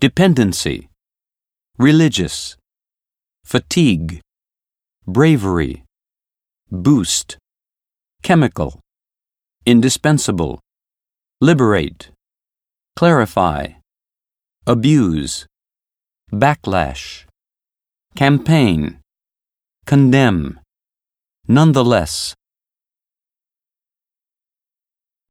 dependency, religious, fatigue, bravery, boost, chemical, indispensable, liberate, clarify, abuse, backlash, campaign, condemn, nonetheless,